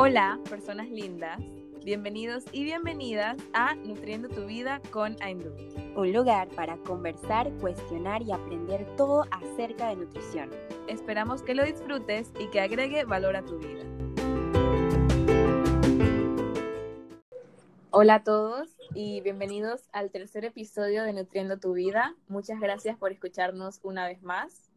Hola, personas lindas. Bienvenidos y bienvenidas a Nutriendo tu vida con Aindu. Un lugar para conversar, cuestionar y aprender todo acerca de nutrición. Esperamos que lo disfrutes y que agregue valor a tu vida. Hola a todos y bienvenidos al tercer episodio de Nutriendo tu vida. Muchas gracias por escucharnos una vez más.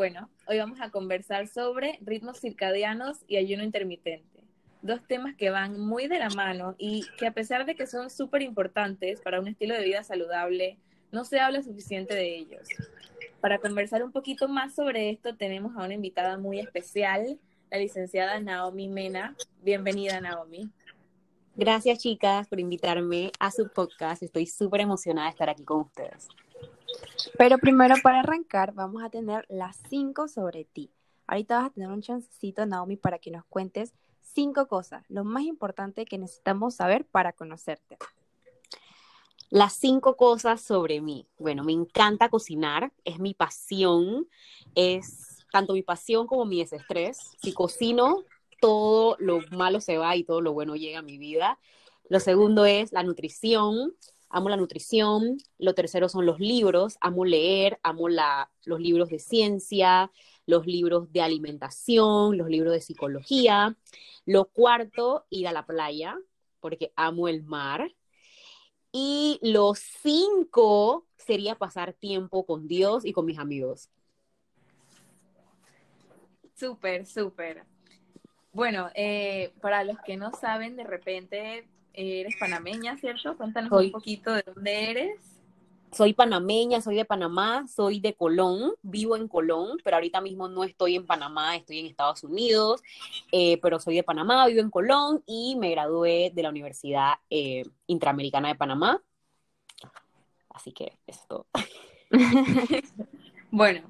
Bueno, hoy vamos a conversar sobre ritmos circadianos y ayuno intermitente. Dos temas que van muy de la mano y que a pesar de que son súper importantes para un estilo de vida saludable, no se habla suficiente de ellos. Para conversar un poquito más sobre esto tenemos a una invitada muy especial, la licenciada Naomi Mena. Bienvenida, Naomi. Gracias, chicas, por invitarme a su podcast. Estoy súper emocionada de estar aquí con ustedes. Pero primero, para arrancar, vamos a tener las cinco sobre ti. Ahorita vas a tener un chancecito, Naomi, para que nos cuentes cinco cosas, lo más importante que necesitamos saber para conocerte. Las cinco cosas sobre mí. Bueno, me encanta cocinar, es mi pasión, es tanto mi pasión como mi desestrés. Si cocino, todo lo malo se va y todo lo bueno llega a mi vida. Lo segundo es la nutrición. Amo la nutrición. Lo tercero son los libros. Amo leer, amo la, los libros de ciencia, los libros de alimentación, los libros de psicología. Lo cuarto, ir a la playa, porque amo el mar. Y lo cinco sería pasar tiempo con Dios y con mis amigos. Súper, súper. Bueno, eh, para los que no saben, de repente eres panameña, ¿cierto? Cuéntanos un poquito de dónde eres soy panameña, soy de Panamá, soy de Colón, vivo en Colón, pero ahorita mismo no estoy en Panamá, estoy en Estados Unidos, eh, pero soy de Panamá, vivo en Colón y me gradué de la Universidad eh, Interamericana de Panamá. Así que eso es todo. bueno,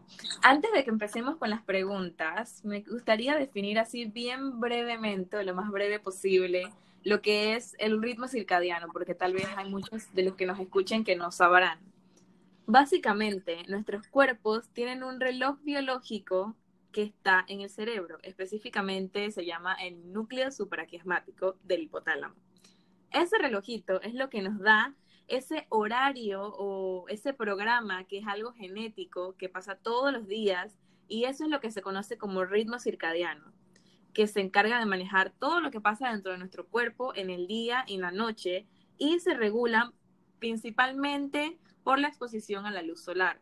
antes de que empecemos con las preguntas, me gustaría definir así bien brevemente, lo más breve posible, lo que es el ritmo circadiano, porque tal vez hay muchos de los que nos escuchen que no sabrán. Básicamente, nuestros cuerpos tienen un reloj biológico que está en el cerebro, específicamente se llama el núcleo supraquiasmático del hipotálamo. Ese relojito es lo que nos da ese horario o ese programa que es algo genético que pasa todos los días y eso es lo que se conoce como ritmo circadiano que se encarga de manejar todo lo que pasa dentro de nuestro cuerpo en el día y en la noche y se regulan principalmente por la exposición a la luz solar.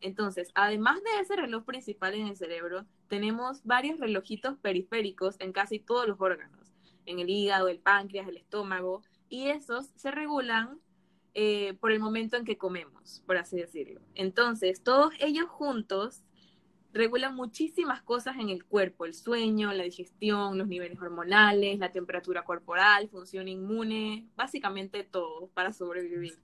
Entonces, además de ese reloj principal en el cerebro, tenemos varios relojitos periféricos en casi todos los órganos, en el hígado, el páncreas, el estómago, y esos se regulan eh, por el momento en que comemos, por así decirlo. Entonces, todos ellos juntos regula muchísimas cosas en el cuerpo, el sueño, la digestión, los niveles hormonales, la temperatura corporal, función inmune, básicamente todo para sobrevivir.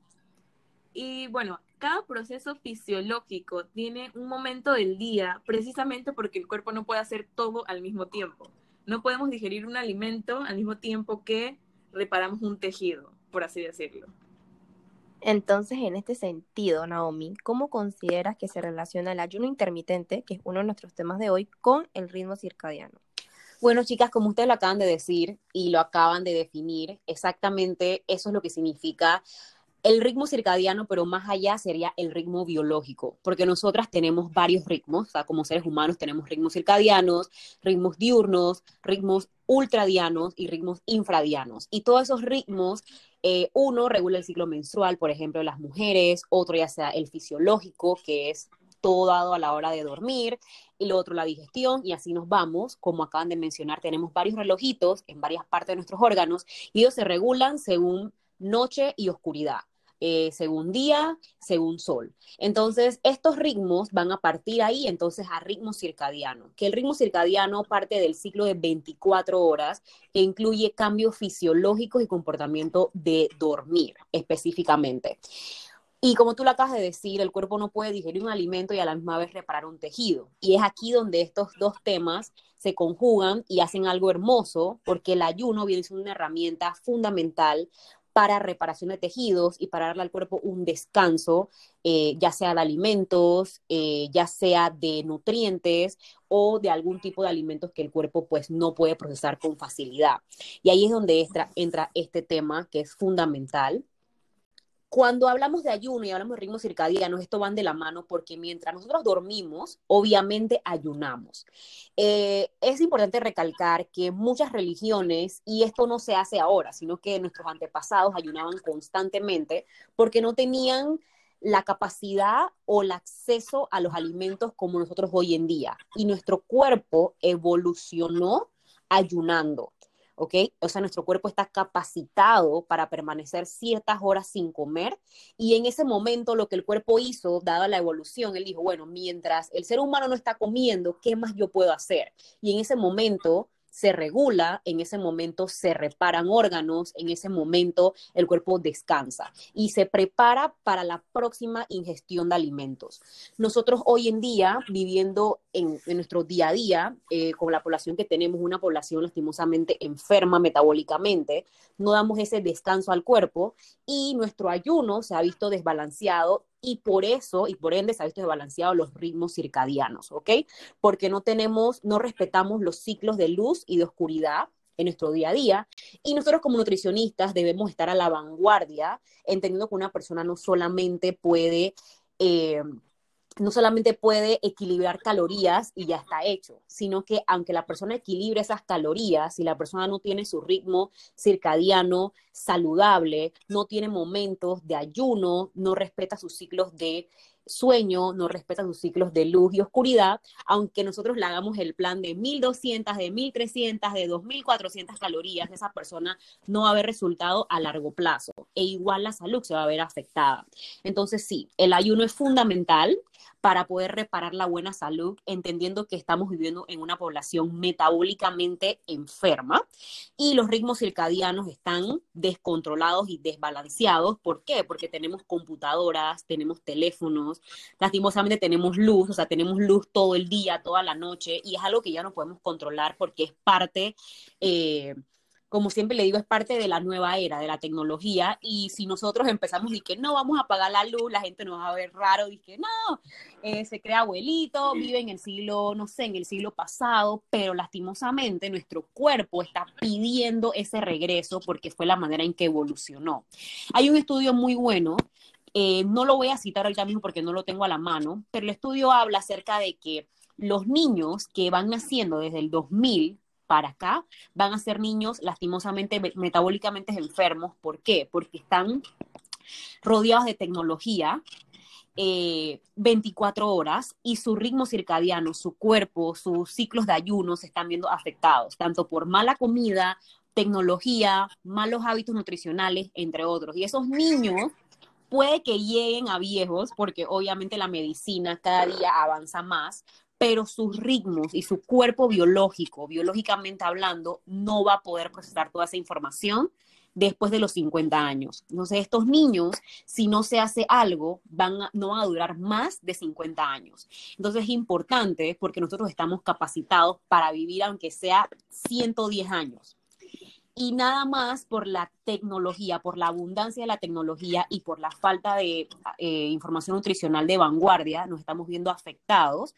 Y bueno, cada proceso fisiológico tiene un momento del día precisamente porque el cuerpo no puede hacer todo al mismo tiempo. No podemos digerir un alimento al mismo tiempo que reparamos un tejido, por así decirlo. Entonces, en este sentido, Naomi, ¿cómo consideras que se relaciona el ayuno intermitente, que es uno de nuestros temas de hoy, con el ritmo circadiano? Bueno, chicas, como ustedes lo acaban de decir y lo acaban de definir, exactamente eso es lo que significa el ritmo circadiano, pero más allá sería el ritmo biológico, porque nosotras tenemos varios ritmos, o sea, como seres humanos tenemos ritmos circadianos, ritmos diurnos, ritmos ultradianos y ritmos infradianos. Y todos esos ritmos, eh, uno regula el ciclo menstrual, por ejemplo, las mujeres, otro ya sea el fisiológico, que es todo dado a la hora de dormir, y lo otro la digestión, y así nos vamos. Como acaban de mencionar, tenemos varios relojitos en varias partes de nuestros órganos, y ellos se regulan según noche y oscuridad. Eh, según día, según sol. Entonces, estos ritmos van a partir ahí entonces a ritmo circadiano, que el ritmo circadiano parte del ciclo de 24 horas, que incluye cambios fisiológicos y comportamiento de dormir específicamente. Y como tú lo acabas de decir, el cuerpo no puede digerir un alimento y a la misma vez reparar un tejido. Y es aquí donde estos dos temas se conjugan y hacen algo hermoso, porque el ayuno viene siendo una herramienta fundamental para reparación de tejidos y para darle al cuerpo un descanso, eh, ya sea de alimentos, eh, ya sea de nutrientes o de algún tipo de alimentos que el cuerpo pues no puede procesar con facilidad. Y ahí es donde entra este tema que es fundamental cuando hablamos de ayuno y hablamos de ritmos circadianos, esto van de la mano porque mientras nosotros dormimos, obviamente ayunamos. Eh, es importante recalcar que muchas religiones, y esto no se hace ahora, sino que nuestros antepasados ayunaban constantemente porque no tenían la capacidad o el acceso a los alimentos como nosotros hoy en día. Y nuestro cuerpo evolucionó ayunando. ¿Ok? O sea, nuestro cuerpo está capacitado para permanecer ciertas horas sin comer y en ese momento lo que el cuerpo hizo, dada la evolución, él dijo, bueno, mientras el ser humano no está comiendo, ¿qué más yo puedo hacer? Y en ese momento se regula, en ese momento se reparan órganos, en ese momento el cuerpo descansa y se prepara para la próxima ingestión de alimentos. Nosotros hoy en día, viviendo en, nuestro día a día, eh, con la población que tenemos, una población lastimosamente enferma metabólicamente, no damos ese descanso al cuerpo y nuestro ayuno se ha visto desbalanceado y por eso y por ende se ha visto desbalanceado los ritmos circadianos, ¿ok? Porque no tenemos, no respetamos los ciclos de luz y de oscuridad en nuestro día a día. Y nosotros como nutricionistas debemos estar a la vanguardia, entendiendo que una persona no solamente puede eh, no solamente puede equilibrar calorías y ya está hecho, sino que aunque la persona equilibre esas calorías, si la persona no tiene su ritmo circadiano saludable, no tiene momentos de ayuno, no respeta sus ciclos de sueño, no respeta sus ciclos de luz y oscuridad, aunque nosotros le hagamos el plan de 1200, de 1300, de 2400 calorías, esa persona no va a haber resultado a largo plazo e igual la salud se va a ver afectada. Entonces sí, el ayuno es fundamental para poder reparar la buena salud, entendiendo que estamos viviendo en una población metabólicamente enferma y los ritmos circadianos están descontrolados y desbalanceados. ¿Por qué? Porque tenemos computadoras, tenemos teléfonos, lastimosamente tenemos luz, o sea, tenemos luz todo el día, toda la noche, y es algo que ya no podemos controlar porque es parte... Eh, como siempre le digo, es parte de la nueva era, de la tecnología, y si nosotros empezamos y que no vamos a apagar la luz, la gente nos va a ver raro, y que no, eh, se crea abuelito, vive en el siglo, no sé, en el siglo pasado, pero lastimosamente nuestro cuerpo está pidiendo ese regreso porque fue la manera en que evolucionó. Hay un estudio muy bueno eh, no lo voy a citar ahorita mismo porque no lo tengo a la mano, pero el estudio habla acerca de que los niños que van naciendo desde el 2000 para acá van a ser niños lastimosamente metabólicamente enfermos. ¿Por qué? Porque están rodeados de tecnología, 24 eh, horas y su ritmo circadiano, su cuerpo, sus ciclos de ayuno se están viendo afectados, tanto por mala comida, tecnología, malos hábitos nutricionales, entre otros. Y esos niños puede que lleguen a viejos, porque obviamente la medicina cada día avanza más, pero sus ritmos y su cuerpo biológico, biológicamente hablando, no va a poder procesar toda esa información después de los 50 años. Entonces, estos niños, si no se hace algo, no van a durar más de 50 años. Entonces, es importante porque nosotros estamos capacitados para vivir aunque sea 110 años. Y nada más por la tecnología, por la abundancia de la tecnología y por la falta de eh, información nutricional de vanguardia, nos estamos viendo afectados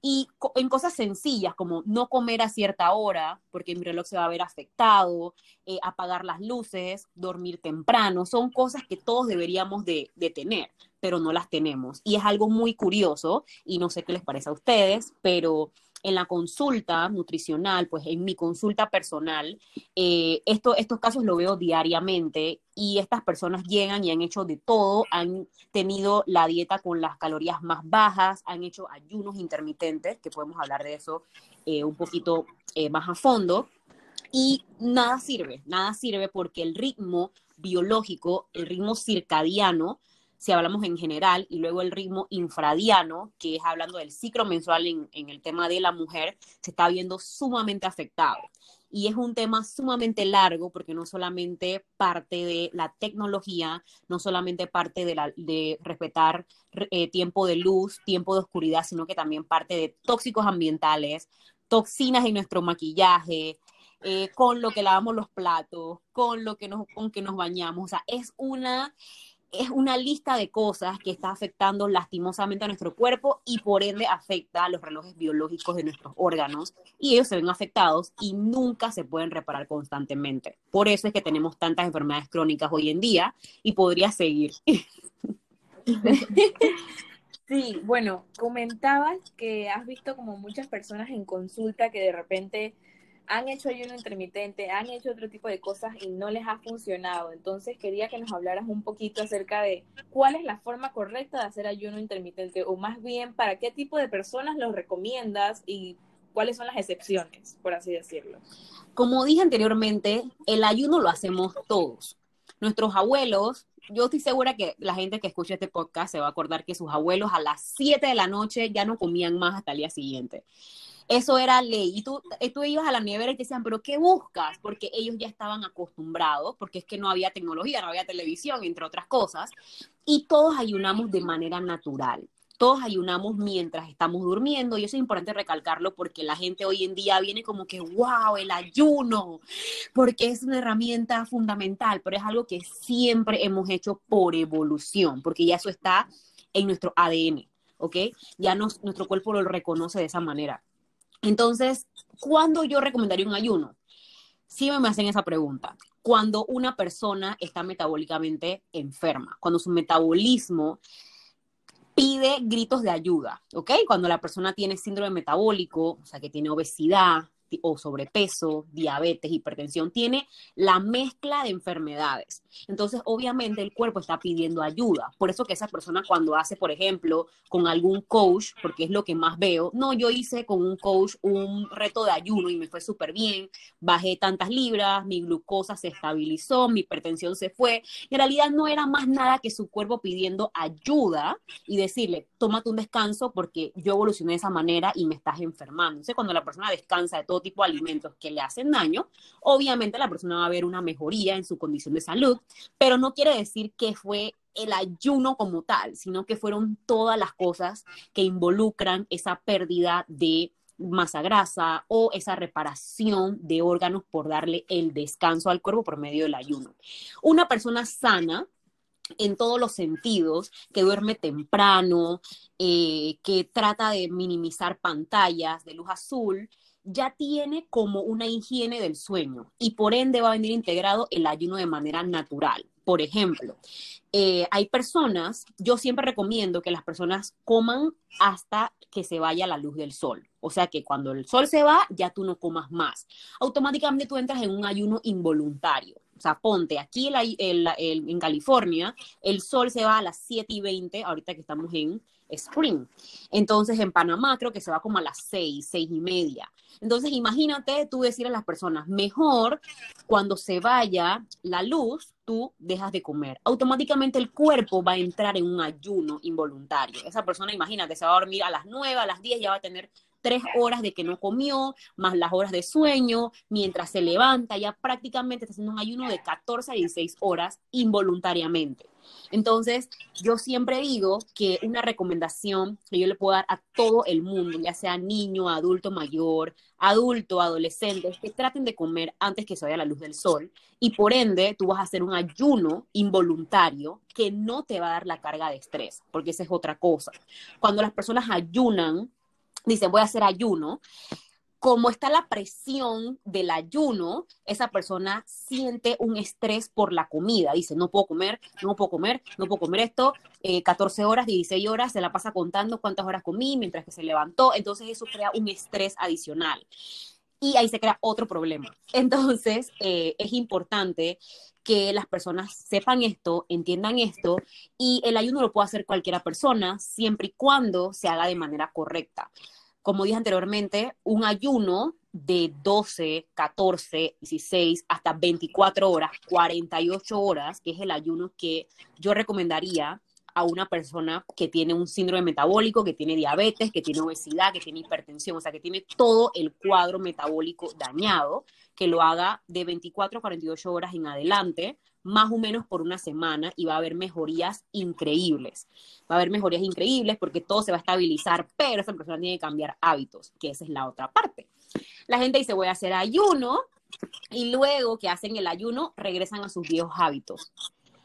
y en cosas sencillas como no comer a cierta hora porque mi reloj se va a ver afectado, eh, apagar las luces, dormir temprano, son cosas que todos deberíamos de, de tener, pero no las tenemos. Y es algo muy curioso y no sé qué les parece a ustedes, pero en la consulta nutricional, pues en mi consulta personal, eh, esto, estos casos lo veo diariamente y estas personas llegan y han hecho de todo, han tenido la dieta con las calorías más bajas, han hecho ayunos intermitentes, que podemos hablar de eso eh, un poquito eh, más a fondo, y nada sirve, nada sirve porque el ritmo biológico, el ritmo circadiano, si hablamos en general, y luego el ritmo infradiano, que es hablando del ciclo mensual en, el tema de la mujer, se está viendo sumamente afectado. Y es un tema sumamente largo porque no solamente parte de la tecnología, no solamente parte de, la, de respetar eh, tiempo de luz, tiempo de oscuridad, sino que también parte de tóxicos ambientales, toxinas en nuestro maquillaje, eh, con lo que lavamos los platos, con lo que nos, con que nos bañamos. O sea, es una, es una lista de cosas que está afectando lastimosamente a nuestro cuerpo y por ende afecta a los relojes biológicos de nuestros órganos y ellos se ven afectados y nunca se pueden reparar constantemente. Por eso es que tenemos tantas enfermedades crónicas hoy en día y podría seguir. Sí, bueno, comentabas que has visto como muchas personas en consulta que de repente han hecho ayuno intermitente, han hecho otro tipo de cosas y no les ha funcionado. Entonces quería que nos hablaras un poquito acerca de cuál es la forma correcta de hacer ayuno intermitente o más bien para qué tipo de personas lo recomiendas y cuáles son las excepciones, por así decirlo. Como dije anteriormente, el ayuno lo hacemos todos. Nuestros abuelos, yo estoy segura que la gente que escucha este podcast se va a acordar que sus abuelos a las 7 de la noche ya no comían más hasta el día siguiente. Eso era ley. Y tú, eh, tú ibas a la nevera y te decían, pero ¿qué buscas? Porque ellos ya estaban acostumbrados, porque es que no había tecnología, no había televisión, entre otras cosas. Y todos ayunamos de manera natural todos ayunamos mientras estamos durmiendo y eso es importante recalcarlo porque la gente hoy en día viene como que, wow, el ayuno, porque es una herramienta fundamental, pero es algo que siempre hemos hecho por evolución, porque ya eso está en nuestro ADN, ¿ok? Ya nuestro cuerpo lo reconoce de esa manera. Entonces, ¿cuándo yo recomendaría un ayuno? Si me hacen esa pregunta. Cuando una persona está metabólicamente enferma, cuando su metabolismo pide gritos de ayuda, ¿ok? Cuando la persona tiene síndrome metabólico, o sea, que tiene obesidad, o sobrepeso, diabetes, hipertensión, tiene la mezcla de enfermedades. Entonces, obviamente, el cuerpo está pidiendo ayuda. Por eso que esa persona cuando hace, por ejemplo, con algún coach, porque es lo que más veo, no, yo hice con un coach un reto de ayuno y me fue súper bien, bajé tantas libras, mi glucosa se estabilizó, mi hipertensión se fue. En realidad no era más nada que su cuerpo pidiendo ayuda y decirle, tómate un descanso porque yo evolucioné de esa manera y me estás enfermando. Entonces, cuando la persona descansa de todo tipo de alimentos que le hacen daño, obviamente la persona va a ver una mejoría en su condición de salud, pero no quiere decir que fue el ayuno como tal, sino que fueron todas las cosas que involucran esa pérdida de masa grasa o esa reparación de órganos por darle el descanso al cuerpo por medio del ayuno. Una persona sana en todos los sentidos, que duerme temprano, eh, que trata de minimizar pantallas de luz azul, ya tiene como una higiene del sueño y por ende va a venir integrado el ayuno de manera natural. Por ejemplo, eh, hay personas, yo siempre recomiendo que las personas coman hasta que se vaya la luz del sol. O sea que cuando el sol se va, ya tú no comas más. Automáticamente tú entras en un ayuno involuntario. O sea, ponte, aquí en California, el sol se va a las 7 y 20, ahorita que estamos en spring. Entonces, en Panamá creo que se va como a las 6, 6 y media. Entonces, imagínate tú decir a las personas, mejor cuando se vaya la luz, tú dejas de comer. Automáticamente el cuerpo va a entrar en un ayuno involuntario. Esa persona, imagínate, se va a dormir a las 9, a las 10, ya va a tener tres horas de que no comió, más las horas de sueño, mientras se levanta, ya prácticamente está haciendo un ayuno de 14 a 16 horas involuntariamente. Entonces, yo siempre digo que una recomendación que yo le puedo dar a todo el mundo, ya sea niño, adulto mayor, adulto, adolescente, es que traten de comer antes que se vaya la luz del sol y por ende tú vas a hacer un ayuno involuntario que no te va a dar la carga de estrés, porque esa es otra cosa. Cuando las personas ayunan, dicen voy a hacer ayuno, como está la presión del ayuno, esa persona siente un estrés por la comida. Dice, no puedo comer, no puedo comer, no puedo comer esto. 14 eh, horas, 16 horas, se la pasa contando cuántas horas comí mientras que se levantó. Entonces eso crea un estrés adicional. Y ahí se crea otro problema. Entonces eh, es importante que las personas sepan esto, entiendan esto, y el ayuno lo puede hacer cualquiera persona, siempre y cuando se haga de manera correcta como dije anteriormente, un ayuno de 12, 14, 16 hasta 24 horas, 48 horas, que es el ayuno que yo recomendaría a una persona que tiene un síndrome metabólico, que tiene diabetes, que tiene obesidad, que tiene hipertensión, o sea, que tiene todo el cuadro metabólico dañado, que lo haga de 24 a 48 horas en adelante, más o menos por una semana y va a haber mejorías increíbles. Va a haber mejorías increíbles porque todo se va a estabilizar, pero esa persona tiene que cambiar hábitos, que esa es la otra parte. La gente dice, voy a hacer ayuno y luego que hacen el ayuno regresan a sus viejos hábitos.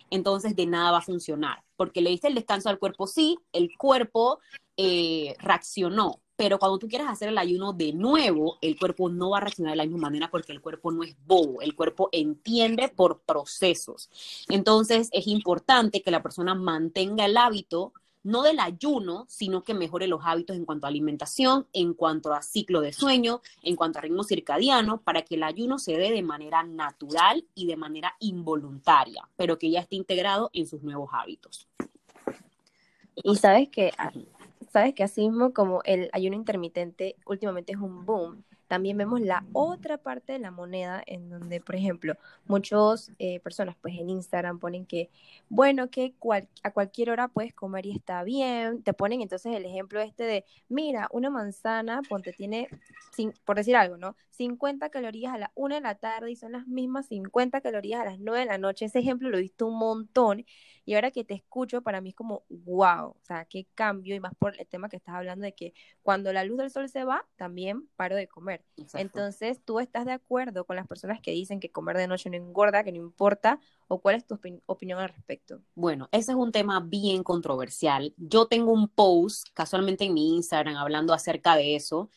Entonces de nada va a funcionar, porque le diste el descanso al cuerpo, sí, el cuerpo eh, reaccionó, pero cuando tú quieras hacer el ayuno de nuevo, el cuerpo no va a reaccionar de la misma manera porque el cuerpo no es bobo, el cuerpo entiende por procesos. Entonces es importante que la persona mantenga el hábito no del ayuno, sino que mejore los hábitos en cuanto a alimentación, en cuanto a ciclo de sueño, en cuanto a ritmo circadiano, para que el ayuno se dé de manera natural y de manera involuntaria, pero que ya esté integrado en sus nuevos hábitos. Y sabes que, sabes que así mismo como el ayuno intermitente últimamente es un boom, también vemos la otra parte de la moneda en donde, por ejemplo, muchas eh, personas pues en Instagram ponen que, bueno, que a cualquier hora puedes comer y está bien. Te ponen entonces el ejemplo este de, mira, una manzana, ponte, tiene, por decir algo, ¿no? 50 calorías a la 1 de la tarde y son las mismas 50 calorías a las 9 de la noche. Ese ejemplo lo he visto un montón y ahora que te escucho, para mí es como, wow, o sea, qué cambio y más por el tema que estás hablando de que cuando la luz del sol se va, también paro de comer. Entonces, ¿tú estás de acuerdo con las personas que dicen que comer de noche no engorda, que no importa? ¿O cuál es tu opinión al respecto? Bueno, ese es un tema bien controversial. Yo tengo un post casualmente en mi Instagram hablando acerca de eso,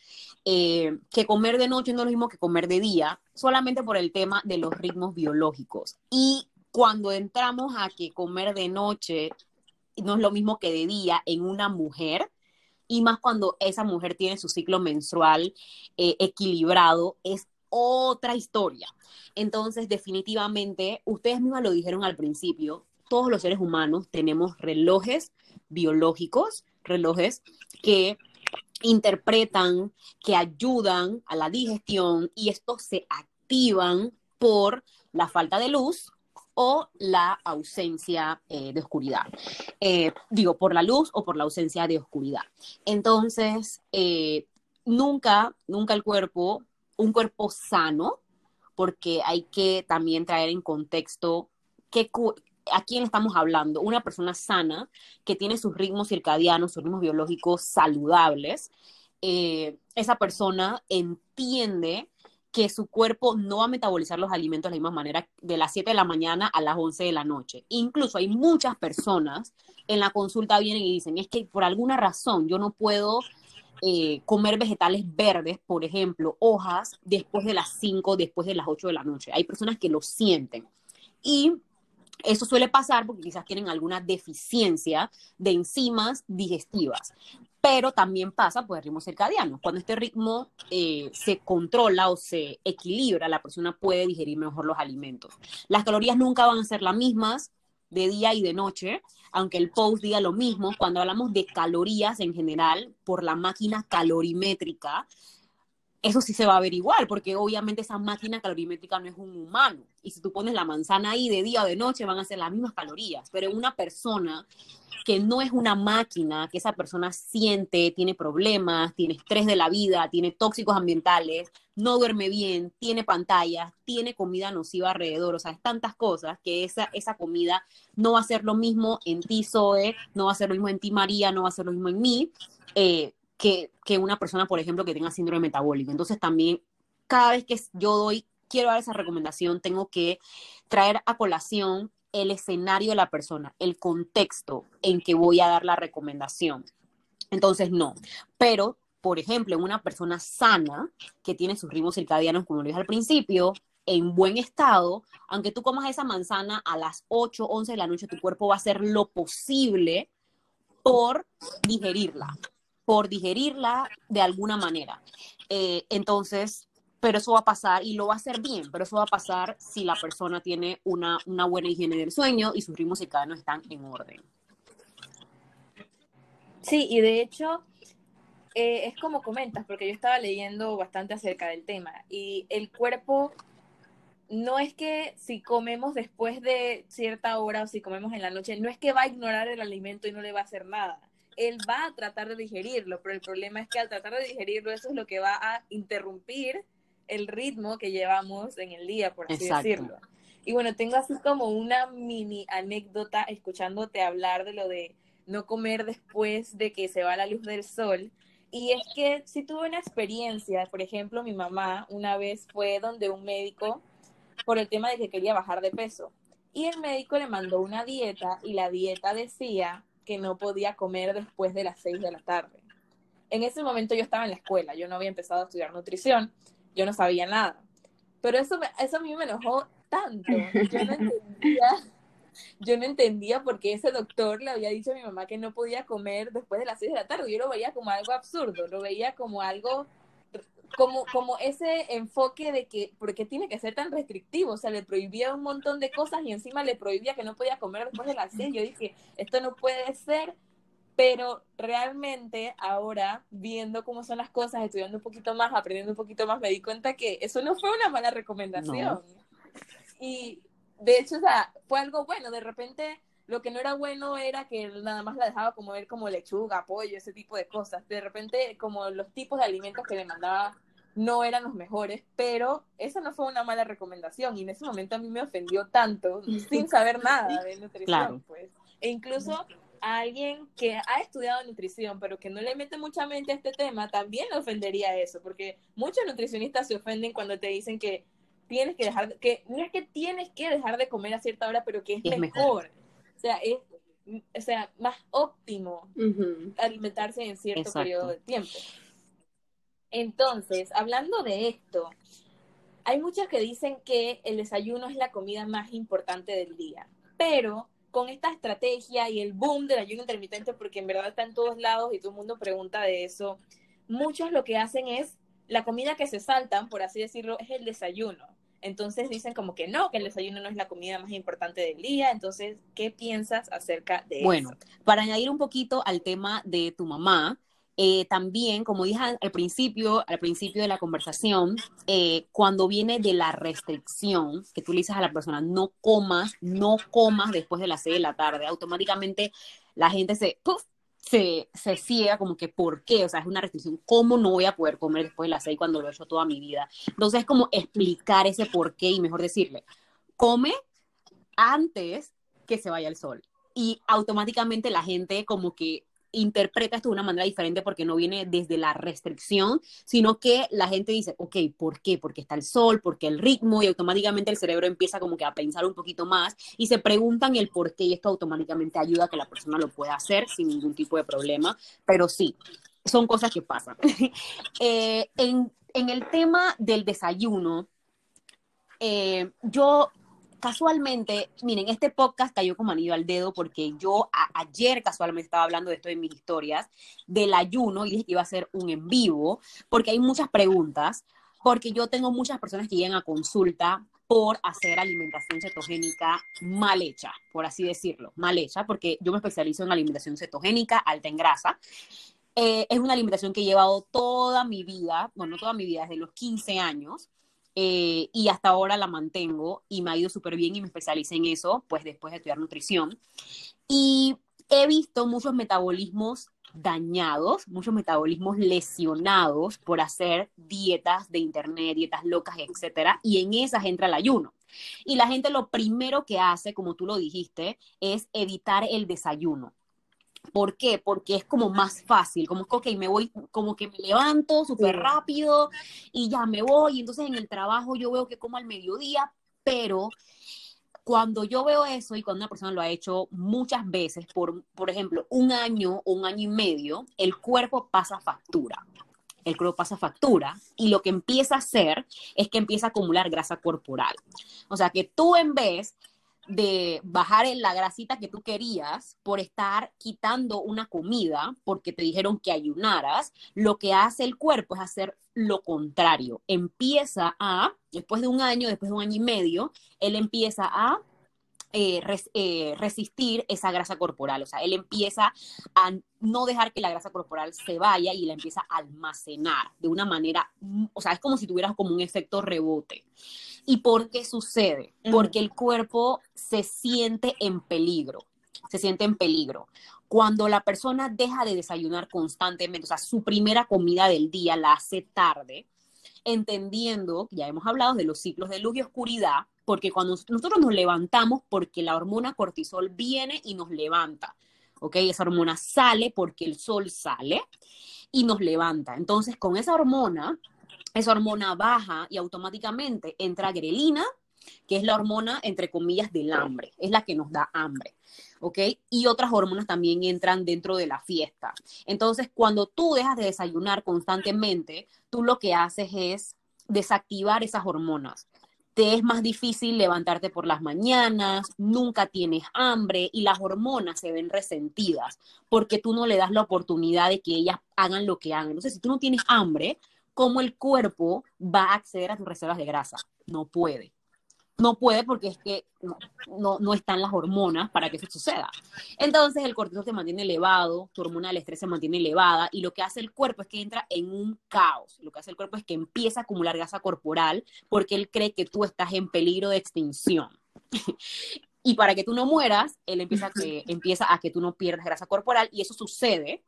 eh, que comer de noche no es lo mismo que comer de día, solamente por el tema de los ritmos biológicos. Y cuando entramos a que comer de noche no es lo mismo que de día en una mujer, y más cuando esa mujer tiene su ciclo menstrual eh, equilibrado, es otra historia. Entonces, definitivamente, ustedes mismas lo dijeron al principio, todos los seres humanos tenemos relojes biológicos, relojes que interpretan, que ayudan a la digestión y estos se activan por la falta de luz o la ausencia eh, de oscuridad. Eh, digo, por la luz o por la ausencia de oscuridad. Entonces, eh, nunca, nunca el cuerpo, un cuerpo sano, porque hay que también traer en contexto a quién estamos hablando. Una persona sana que tiene sus ritmos circadianos, sus ritmos biológicos saludables. esa persona entiende que su cuerpo no va a metabolizar los alimentos de la misma manera de las 7 de la mañana a las 11 de la noche. Incluso hay muchas personas en la consulta vienen y dicen, es que por alguna razón yo no puedo eh, comer vegetales verdes, por ejemplo, hojas, después de las 5, después de las 8 de la noche. Hay personas que lo sienten. Y eso suele pasar porque quizás tienen alguna deficiencia de enzimas digestivas pero también pasa por el ritmo circadiano. Cuando este ritmo eh, se controla o se equilibra, la persona puede digerir mejor los alimentos. Las calorías nunca van a ser las mismas de día y de noche, aunque el post diga lo mismo. Cuando hablamos de calorías en general, por la máquina calorimétrica, eso sí se va a averiguar, porque obviamente esa máquina calorimétrica no es un humano. Y si tú pones la manzana ahí de día o de noche, van a ser las mismas calorías. Pero una persona que no es una máquina, que esa persona siente, tiene problemas, tiene estrés de la vida, tiene tóxicos ambientales, no duerme bien, tiene pantallas, tiene comida nociva alrededor, o sea, es tantas cosas que esa, esa comida no va a ser lo mismo en ti, Zoe, no va a ser lo mismo en ti, María, no va a ser lo mismo en mí, eh, que, que una persona, por ejemplo, que tenga síndrome metabólico. Entonces también, cada vez que yo doy, quiero dar esa recomendación, tengo que traer a colación el escenario de la persona, el contexto en que voy a dar la recomendación. Entonces, no. Pero, por ejemplo, en una persona sana que tiene sus ritmos circadianos, como lo dije al principio, en buen estado, aunque tú comas esa manzana a las 8, 11 de la noche, tu cuerpo va a hacer lo posible por digerirla, por digerirla de alguna manera. Eh, entonces, pero eso va a pasar y lo va a hacer bien, pero eso va a pasar si la persona tiene una, buena higiene del sueño y sus ritmos circadianos están en orden. Sí, y de hecho, eh, es como comentas, porque yo estaba leyendo bastante acerca del tema y el cuerpo no es que si comemos después de cierta hora o si comemos en la noche, no es que va a ignorar el alimento y no le va a hacer nada. Él va a tratar de digerirlo, pero el problema es que al tratar de digerirlo, eso es lo que va a interrumpir el ritmo que llevamos en el día, por así decirlo. Y bueno, tengo así como una mini anécdota escuchándote hablar de lo de no comer después de que se va la luz del sol. Y es que si tuve una experiencia, por ejemplo, mi mamá una vez fue donde un médico por el tema de que quería bajar de peso. Y el médico le mandó una dieta y la dieta decía que no podía comer después de las 6 de la tarde. En ese momento yo estaba en la escuela, yo no había empezado a estudiar nutrición, yo no sabía nada. Pero eso, eso a mí me enojó tanto. Yo no entendía yo no entendía por qué ese doctor le había dicho a mi mamá que no podía comer después de las 6 de la tarde. Yo lo veía como algo absurdo, lo veía como algo, como, como ese enfoque de que, ¿por qué tiene que ser tan restrictivo? O sea, le prohibía un montón de cosas y encima le prohibía que no podía comer después de las 6. Yo dije, esto no puede ser. Pero realmente ahora, viendo cómo son las cosas, estudiando un poquito más, aprendiendo un poquito más, me di cuenta que eso no fue una mala recomendación. Y, de hecho, o sea, fue algo bueno. De repente, lo que no era bueno era que nada más la dejaba como ver como lechuga, pollo, ese tipo de cosas. De repente, como los tipos de alimentos que le mandaba no eran los mejores, pero esa no fue una mala recomendación y en ese momento a mí me ofendió tanto sin saber nada de nutrición, pues. E incluso a alguien que ha estudiado nutrición, pero que no le mete mucha mente a este tema, también le ofendería eso, porque muchos nutricionistas se ofenden cuando te dicen que tienes que dejar, que no es que tienes que dejar de comer a cierta hora, pero que es, mejor. O sea, es o sea, más óptimo alimentarse en cierto periodo de tiempo. Entonces, hablando de esto, hay muchas que dicen que el desayuno es la comida más importante del día, pero con esta estrategia y el boom del ayuno intermitente, porque en verdad está en todos lados y todo el mundo pregunta de eso, muchos lo que hacen es la comida que se saltan, por así decirlo, es el desayuno. Entonces dicen como que no, que el desayuno no es la comida más importante del día. Entonces, ¿qué piensas acerca de bueno, eso? Bueno, para añadir un poquito al tema de tu mamá, eh, también, como dije al principio, al principio de la conversación, eh, cuando viene de la restricción, que tú le dices a la persona, no comas, no comas después de las seis de la tarde, automáticamente la gente se, se, se ciega como que, ¿por qué? O sea, es una restricción. ¿Cómo no voy a poder comer después de las seis cuando lo he hecho toda mi vida? Entonces, es como explicar ese por qué y mejor decirle, come antes que se vaya el sol. Y automáticamente la gente como que interpreta esto de una manera diferente porque no viene desde la restricción, sino que la gente dice, ok, ¿por qué? Porque está el sol, porque el ritmo y automáticamente el cerebro empieza como que a pensar un poquito más y se preguntan el por qué y esto automáticamente ayuda a que la persona lo pueda hacer sin ningún tipo de problema, pero sí, son cosas que pasan. Eh, en, en, el tema del desayuno, eh, yo casualmente, miren, este podcast cayó como anillo al dedo porque yo ayer casualmente estaba hablando de esto en mis historias, del ayuno, y dije que iba a ser un en vivo, porque hay muchas preguntas, porque yo tengo muchas personas que llegan a consulta por hacer alimentación cetogénica mal hecha, por así decirlo, mal hecha, porque yo me especializo en alimentación cetogénica alta en grasa. Eh, es una alimentación que he llevado toda mi vida, bueno, toda mi vida, desde los 15 años, eh, y hasta ahora la mantengo y me ha ido súper bien y me especialicé en eso, pues después de estudiar nutrición. Y he visto muchos metabolismos dañados, muchos metabolismos lesionados por hacer dietas de internet, dietas locas, etcétera, y en esas entra el ayuno. Y la gente lo primero que hace, como tú lo dijiste, es evitar el desayuno. ¿Por qué? Porque es como más fácil, como que, ok, me voy, como que me levanto súper rápido y ya me voy, y entonces en el trabajo yo veo que como al mediodía, pero cuando yo veo eso y cuando una persona lo ha hecho muchas veces, por, por ejemplo, un año o un año y medio, el cuerpo pasa factura. El cuerpo pasa factura y lo que empieza a hacer es que empieza a acumular grasa corporal. O sea que tú en vez de bajar en la grasita que tú querías por estar quitando una comida porque te dijeron que ayunaras, lo que hace el cuerpo es hacer lo contrario. Empieza a, después de un año, después de un año y medio, él empieza a eh, eh, resistir esa grasa corporal. O sea, él empieza a no dejar que la grasa corporal se vaya y la empieza a almacenar de una manera, o sea, es como si tuvieras como un efecto rebote. ¿Y por qué sucede? Porque el cuerpo se siente en peligro, se siente en peligro. Cuando la persona deja de desayunar constantemente, o sea, su primera comida del día la hace tarde, entendiendo, ya hemos hablado de los ciclos de luz y oscuridad, porque cuando nosotros nos levantamos, porque la hormona cortisol viene y nos levanta. ¿ok? Esa hormona sale porque el sol sale y nos levanta. Entonces, con esa hormona, esa hormona baja y automáticamente entra grelina, que es la hormona, entre comillas, del hambre, es la que nos da hambre, ¿ok? Y otras hormonas también entran dentro de la fiesta. Entonces, cuando tú dejas de desayunar constantemente, tú lo que haces es desactivar esas hormonas te es más difícil levantarte por las mañanas, nunca tienes hambre y las hormonas se ven resentidas porque tú no le das la oportunidad de que ellas hagan lo que hagan. Entonces, si tú no tienes hambre, ¿cómo el cuerpo va a acceder a tus reservas de grasa? No puede no puede porque es que no, no, están las hormonas para que eso suceda. Entonces el cortisol se mantiene elevado, tu hormona del estrés se mantiene elevada y lo que hace el cuerpo es que entra en un caos. Lo que hace el cuerpo es que empieza a acumular grasa corporal porque él cree que tú estás en peligro de extinción. y para que tú no mueras, él empieza, que, empieza a que tú no pierdas grasa corporal y eso sucede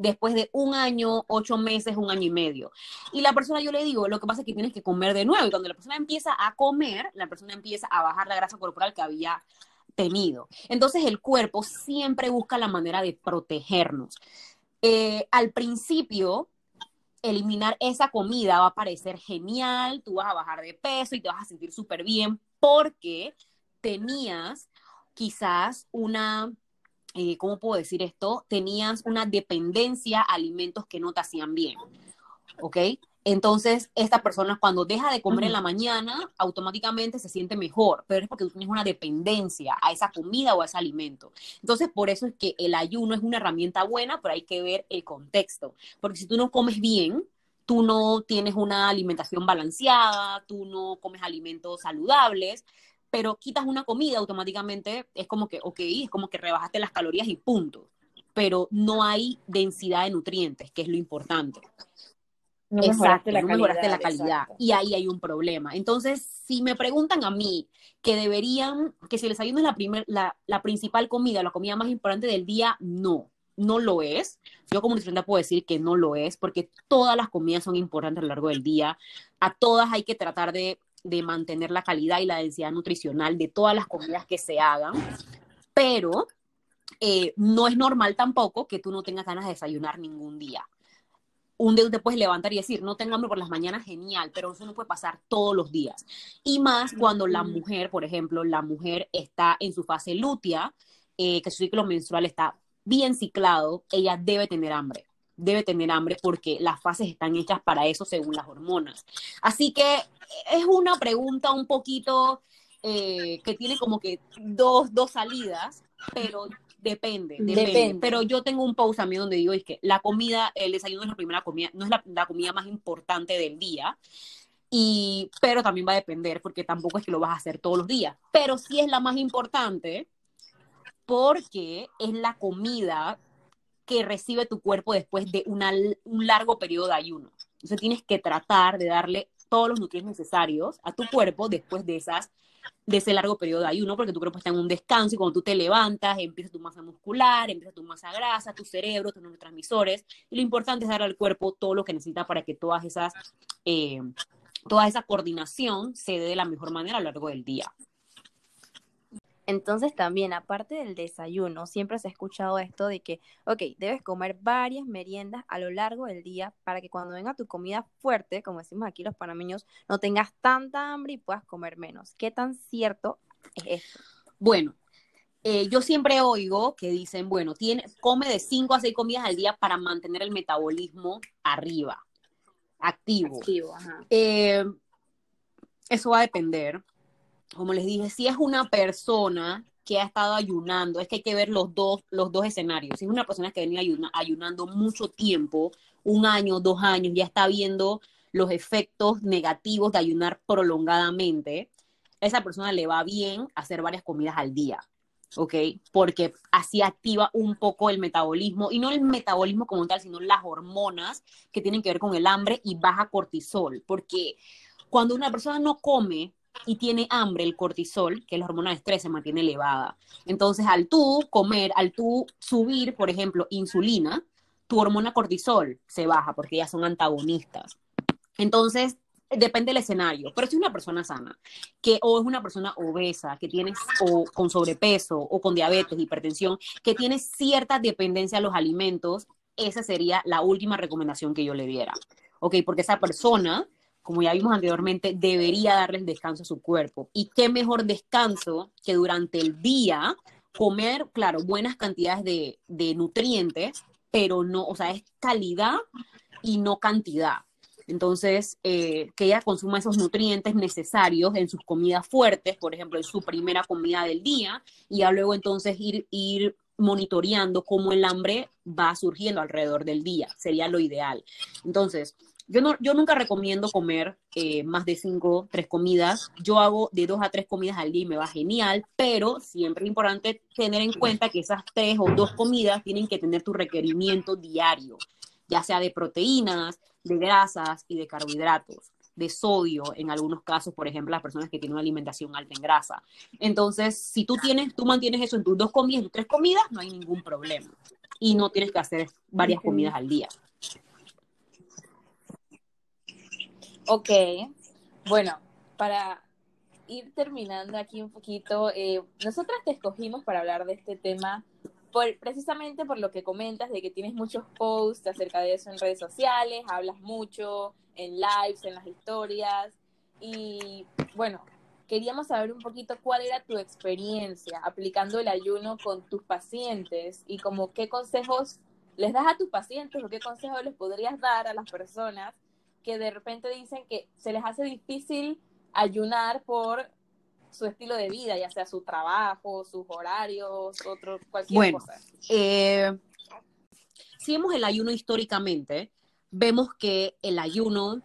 después de un año, ocho meses, un año y medio. Y la persona, yo le digo, lo que pasa es que tienes que comer de nuevo. Y cuando la persona empieza a comer, la persona empieza a bajar la grasa corporal que había tenido. Entonces el cuerpo siempre busca la manera de protegernos. Eh, al principio, eliminar esa comida va a parecer genial, tú vas a bajar de peso y te vas a sentir súper bien porque tenías quizás una eh, ¿cómo puedo decir esto? Tenías una dependencia a alimentos que no te hacían bien, ¿ok? Entonces, esta persona cuando deja de comer en la mañana, automáticamente se siente mejor, pero es porque tú tienes una dependencia a esa comida o a ese alimento. Entonces, por eso es que el ayuno es una herramienta buena, pero hay que ver el contexto, porque si tú no comes bien, tú no tienes una alimentación balanceada, tú no comes alimentos saludables, pero quitas una comida automáticamente, es como que, ok, es como que rebajaste las calorías y punto, pero no hay densidad de nutrientes, que es lo importante. No exacto, la no mejoraste la calidad. Y ahí hay un problema. Entonces, si me preguntan a mí que deberían, que si el desayuno es la, primer, la, la principal comida, la comida más importante del día, no, no lo es. Yo como nutricionista puedo decir que no lo es, porque todas las comidas son importantes a lo largo del día. A todas hay que tratar de de mantener la calidad y la densidad nutricional de todas las comidas que se hagan, pero eh, no es normal tampoco que tú no tengas ganas de desayunar ningún día. Un día te puedes levantar y decir, no tengo hambre por las mañanas, genial, pero eso no puede pasar todos los días. Y más cuando la mujer, por ejemplo, la mujer está en su fase lútea, eh, que su ciclo menstrual está bien ciclado, ella debe tener hambre debe tener hambre porque las fases están hechas para eso según las hormonas. Así que es una pregunta un poquito eh, que tiene como que dos, dos salidas, pero depende, depende, Pero yo tengo un post a mí donde digo es que la comida, el desayuno es la primera comida, no es la, la comida más importante del día. Y, pero también va a depender porque tampoco es que lo vas a hacer todos los días, pero sí es la más importante porque es la comida que recibe tu cuerpo después de un largo periodo de ayuno. Entonces tienes que tratar de darle todos los nutrientes necesarios a tu cuerpo después de esas de ese largo periodo de ayuno, porque tu cuerpo está en un descanso y cuando tú te levantas, empieza tu masa muscular, empieza tu masa grasa, tu cerebro, tus neurotransmisores, y lo importante es dar al cuerpo todo lo que necesita para que todas esas, eh, toda esa coordinación se dé de la mejor manera a lo largo del día. Entonces también, aparte del desayuno, siempre se ha escuchado esto de que, ok, debes comer varias meriendas a lo largo del día para que cuando venga tu comida fuerte, como decimos aquí los panameños, no tengas tanta hambre y puedas comer menos. ¿Qué tan cierto es esto? Bueno, eh, yo siempre oigo que dicen, bueno, tiene, come de 5 a 6 comidas al día para mantener el metabolismo arriba, activo. activo eh, eso va a depender como les dije, si es una persona que ha estado ayunando, es que hay que ver los dos, los dos escenarios. Si es una persona que venía ayunando mucho tiempo, un año, dos años, ya está viendo los efectos negativos de ayunar prolongadamente, esa persona le va bien hacer varias comidas al día, ¿ok? Porque así activa un poco el metabolismo, y no el metabolismo como tal, sino las hormonas que tienen que ver con el hambre y baja cortisol, porque cuando una persona no come, y tiene hambre, el cortisol, que es la hormona de estrés, se mantiene elevada. Entonces, al tú comer, al tú subir, por ejemplo, insulina, tu hormona cortisol se baja porque ya son antagonistas. Entonces, depende del escenario, pero si es una persona sana, que o es una persona obesa, que tiene o con sobrepeso o con diabetes, hipertensión, que tiene cierta dependencia a los alimentos, esa sería la última recomendación que yo le diera. ¿Ok? Porque esa persona, como ya vimos anteriormente, debería darle el descanso a su cuerpo. Y qué mejor descanso que durante el día comer, claro, buenas cantidades de, de nutrientes, pero no, o sea, es calidad y no cantidad. Entonces, eh, que ella consuma esos nutrientes necesarios en sus comidas fuertes, por ejemplo, en su primera comida del día, y ya luego entonces ir, ir monitoreando cómo el hambre va surgiendo alrededor del día. Sería lo ideal. Entonces, yo, no, yo nunca recomiendo comer eh, más de cinco, tres comidas. Yo hago de dos a tres comidas al día y me va genial, pero siempre es importante tener en cuenta que esas tres o dos comidas tienen que tener tu requerimiento diario, ya sea de proteínas, de grasas y de carbohidratos de sodio en algunos casos, por ejemplo, las personas que tienen una alimentación alta en grasa. Entonces, si tú tienes, tú mantienes eso en tus dos comidas, tus tres comidas, no hay ningún problema. Y no tienes que hacer varias comidas al día. Ok, bueno, para ir terminando aquí un poquito, eh, nosotras te escogimos para hablar de este tema por, precisamente por lo que comentas de que tienes muchos posts acerca de eso en redes sociales, hablas mucho en lives, en las historias y bueno, queríamos saber un poquito cuál era tu experiencia aplicando el ayuno con tus pacientes y como qué consejos les das a tus pacientes o qué consejos les podrías dar a las personas que de repente dicen que se les hace difícil ayunar por su estilo de vida, ya sea su trabajo, sus horarios, otro, cualquier bueno, cosa. Eh, si vemos el ayuno históricamente, vemos que el ayuno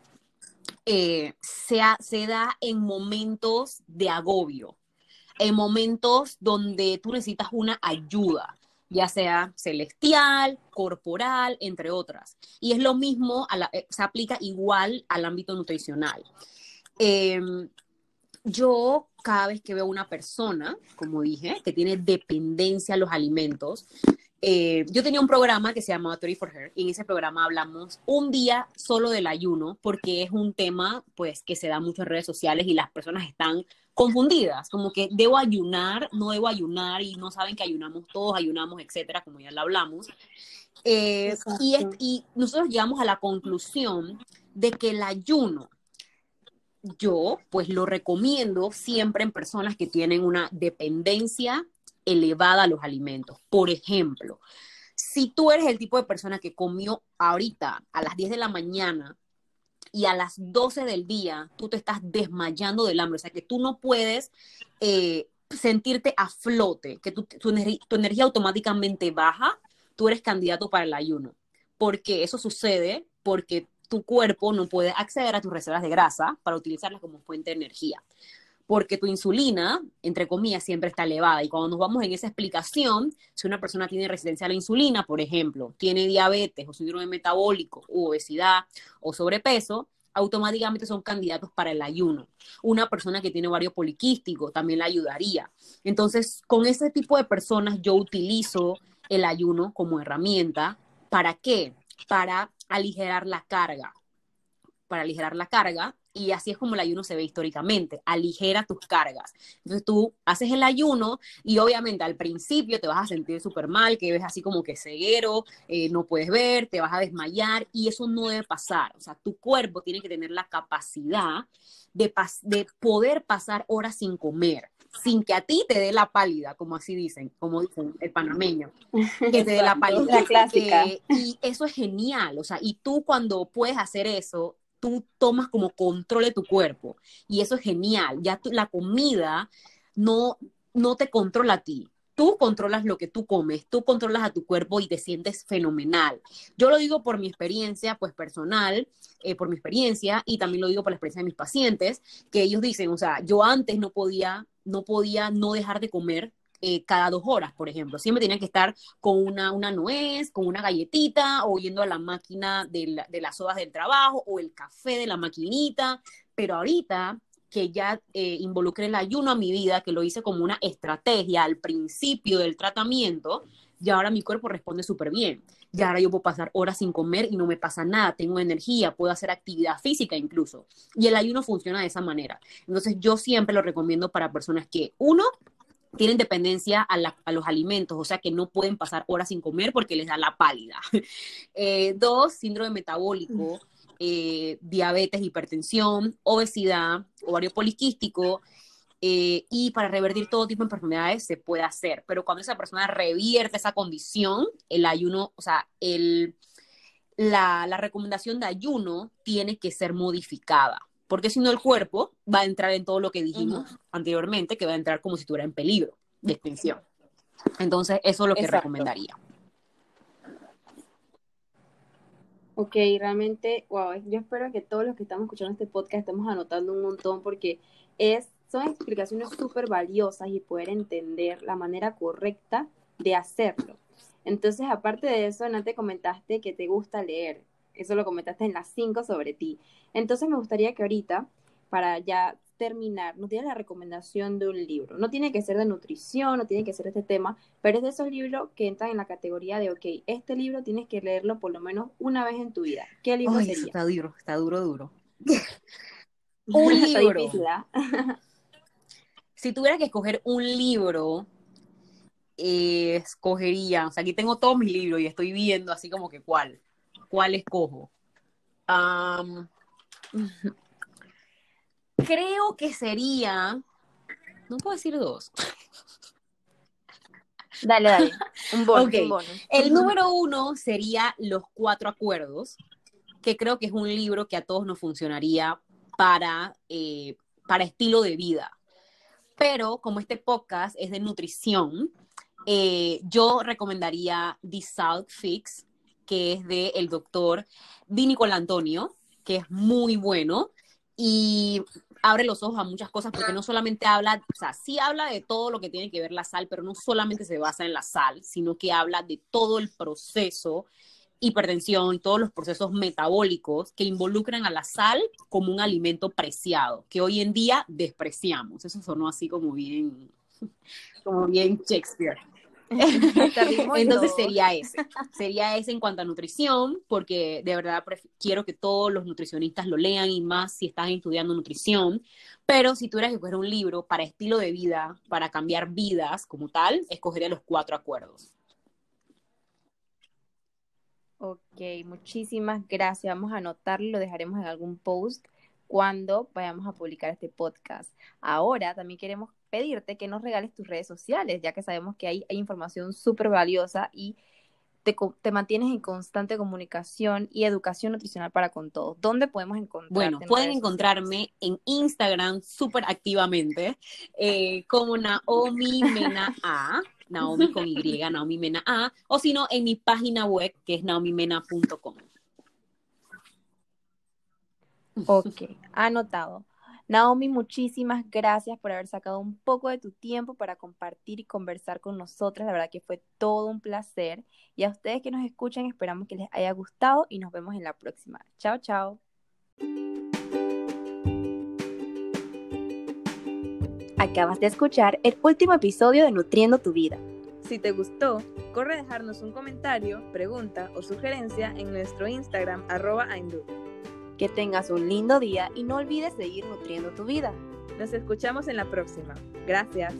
eh, se, se da en momentos de agobio, en momentos donde tú necesitas una ayuda, ya sea celestial, corporal, entre otras. Y es lo mismo, a la, eh, se aplica igual al ámbito nutricional. Eh, yo cada vez que veo una persona, como dije, que tiene dependencia a los alimentos, eh, yo tenía un programa que se llamaba Theory for Her y en ese programa hablamos un día solo del ayuno porque es un tema pues que se da mucho en redes sociales y las personas están confundidas, como que debo ayunar, no debo ayunar y no saben que ayunamos todos, ayunamos, etcétera, como ya lo hablamos. Eh, y, y nosotros llegamos a la conclusión de que el ayuno yo pues lo recomiendo siempre en personas que tienen una dependencia elevada a los alimentos. Por ejemplo, si tú eres el tipo de persona que comió ahorita a las 10 de la mañana y a las 12 del día tú te estás desmayando del hambre, o sea que tú no puedes eh, sentirte a flote, que tu, tu, tu energía automáticamente baja, tú eres candidato para el ayuno. Porque eso sucede porque tu cuerpo no puede acceder a tus reservas de grasa para utilizarlas como fuente de energía. Porque tu insulina, entre comillas, siempre está elevada. Y cuando nos vamos en esa explicación, si una persona tiene resistencia a la insulina, por ejemplo, tiene diabetes o síndrome metabólico, u obesidad o sobrepeso, automáticamente son candidatos para el ayuno. Una persona que tiene ovario poliquístico también la ayudaría. Entonces, con ese tipo de personas yo utilizo el ayuno como herramienta. ¿Para qué? Para aligerar la carga, para aligerar la carga, y así es como el ayuno se ve históricamente, aligera tus cargas. Entonces tú haces el ayuno y obviamente al principio te vas a sentir súper mal, que ves así como que ceguero, eh, no puedes ver, te vas a desmayar y eso no debe pasar. O sea, tu cuerpo tiene que tener la capacidad de, de poder pasar horas sin comer sin que a ti te dé la pálida, como así dicen, como dicen el panameño, que te dé la pálida. La clásica. Y eso es genial, o sea, y tú cuando puedes hacer eso, tú tomas como control de tu cuerpo, y eso es genial, ya la comida no, no te controla a ti, tú controlas lo que tú comes, tú controlas a tu cuerpo y te sientes fenomenal. Yo lo digo por mi experiencia, pues personal, eh, por mi experiencia, y también lo digo por la experiencia de mis pacientes, que ellos dicen, o sea, yo antes no podía, no podía no dejar de comer eh, cada dos horas, por ejemplo. Siempre tenía que estar con una, una nuez, con una galletita, o yendo a la máquina de, de las sodas del trabajo, o el café de la maquinita. Pero ahorita que ya eh, involucré el ayuno a mi vida, que lo hice como una estrategia al principio del tratamiento, y ahora mi cuerpo responde súper bien. y ahora yo puedo pasar horas sin comer y no me pasa nada, tengo energía, puedo hacer actividad física incluso. Y el ayuno funciona de esa manera. Entonces yo siempre lo recomiendo para personas que, uno, tienen dependencia a, los alimentos, o sea que no pueden pasar horas sin comer porque les da la pálida. Eh, dos, síndrome metabólico, eh, diabetes, hipertensión, obesidad, ovario poliquístico, eh, y para revertir todo tipo de enfermedades se puede hacer, pero cuando esa persona revierte esa condición, el ayuno, o sea, el, la, la recomendación de ayuno tiene que ser modificada, porque si no el cuerpo va a entrar en todo lo que dijimos anteriormente, que va a entrar como si estuviera en peligro de extinción. Entonces, eso es lo que recomendaría. Ok, realmente, wow, yo espero que todos los que estamos escuchando este podcast estemos anotando un montón porque es, son explicaciones súper valiosas y poder entender la manera correcta de hacerlo. Entonces, aparte de eso, no te comentaste que te gusta leer. Eso lo comentaste en las 5 sobre ti. Entonces, me gustaría que ahorita, para ya terminar, nos tienes la recomendación de un libro. No tiene que ser de nutrición, no tiene que ser este tema, pero es de esos libros que entran en la categoría de, ok, este libro tienes que leerlo por lo menos una vez en tu vida. ¿Qué libro sería? está duro, está duro, duro. un libro. ¿ah? si tuviera que escoger un libro, eh, escogería, o sea, aquí tengo todos mis libros y estoy viendo así como que cuál, cuál escojo. creo que sería, no puedo decir dos. Dale, dale. Un bono, El número uno sería Los Cuatro Acuerdos, que creo que es un libro que a todos nos funcionaría para, eh, para estilo de vida. Pero como este podcast es de nutrición, eh, yo recomendaría The Salt Fix, que es de el doctor Vinico Antonio, que es muy bueno y abre los ojos a muchas cosas porque no solamente habla, o sea, sí habla de todo lo que tiene que ver la sal, pero no solamente se basa en la sal, sino que habla de todo el proceso hipertensión, todos los procesos metabólicos que involucran a la sal como un alimento preciado, que hoy en día despreciamos. Eso sonó así como bien, como bien Shakespeare. Entonces sería ese. Sería ese en cuanto a nutrición, porque de verdad quiero que todos los nutricionistas lo lean y más si estás estudiando nutrición. Pero si tuvieras que coger un libro para estilo de vida, para cambiar vidas como tal, escogería los cuatro acuerdos. Ok, muchísimas gracias. Vamos a anotarlo, lo dejaremos en algún post cuando vayamos a publicar este podcast. Ahora también queremos pedirte que nos regales tus redes sociales, ya que sabemos que ahí hay información súper valiosa y te, te, mantienes en constante comunicación y educación nutricional para con todos. ¿Dónde podemos encontrar? Bueno, pueden encontrarme en Instagram súper activamente eh, como Naomi Mena A, Naomi con Y, Naomi Mena A, o si no, en mi página web que es naomimena.com. Ok, anotado. Naomi, muchísimas gracias por haber sacado un poco de tu tiempo para compartir y conversar con nosotras. La verdad que fue todo un placer. Y a ustedes que nos escuchan, esperamos que les haya gustado y nos vemos en la próxima. Chao, chao. Acabas de escuchar el último episodio de Nutriendo tu Vida. Si te gustó, corre a dejarnos un comentario, pregunta o sugerencia en nuestro Instagram arroba que tengas un lindo día y no olvides seguir nutriendo tu vida. Nos escuchamos en la próxima. Gracias.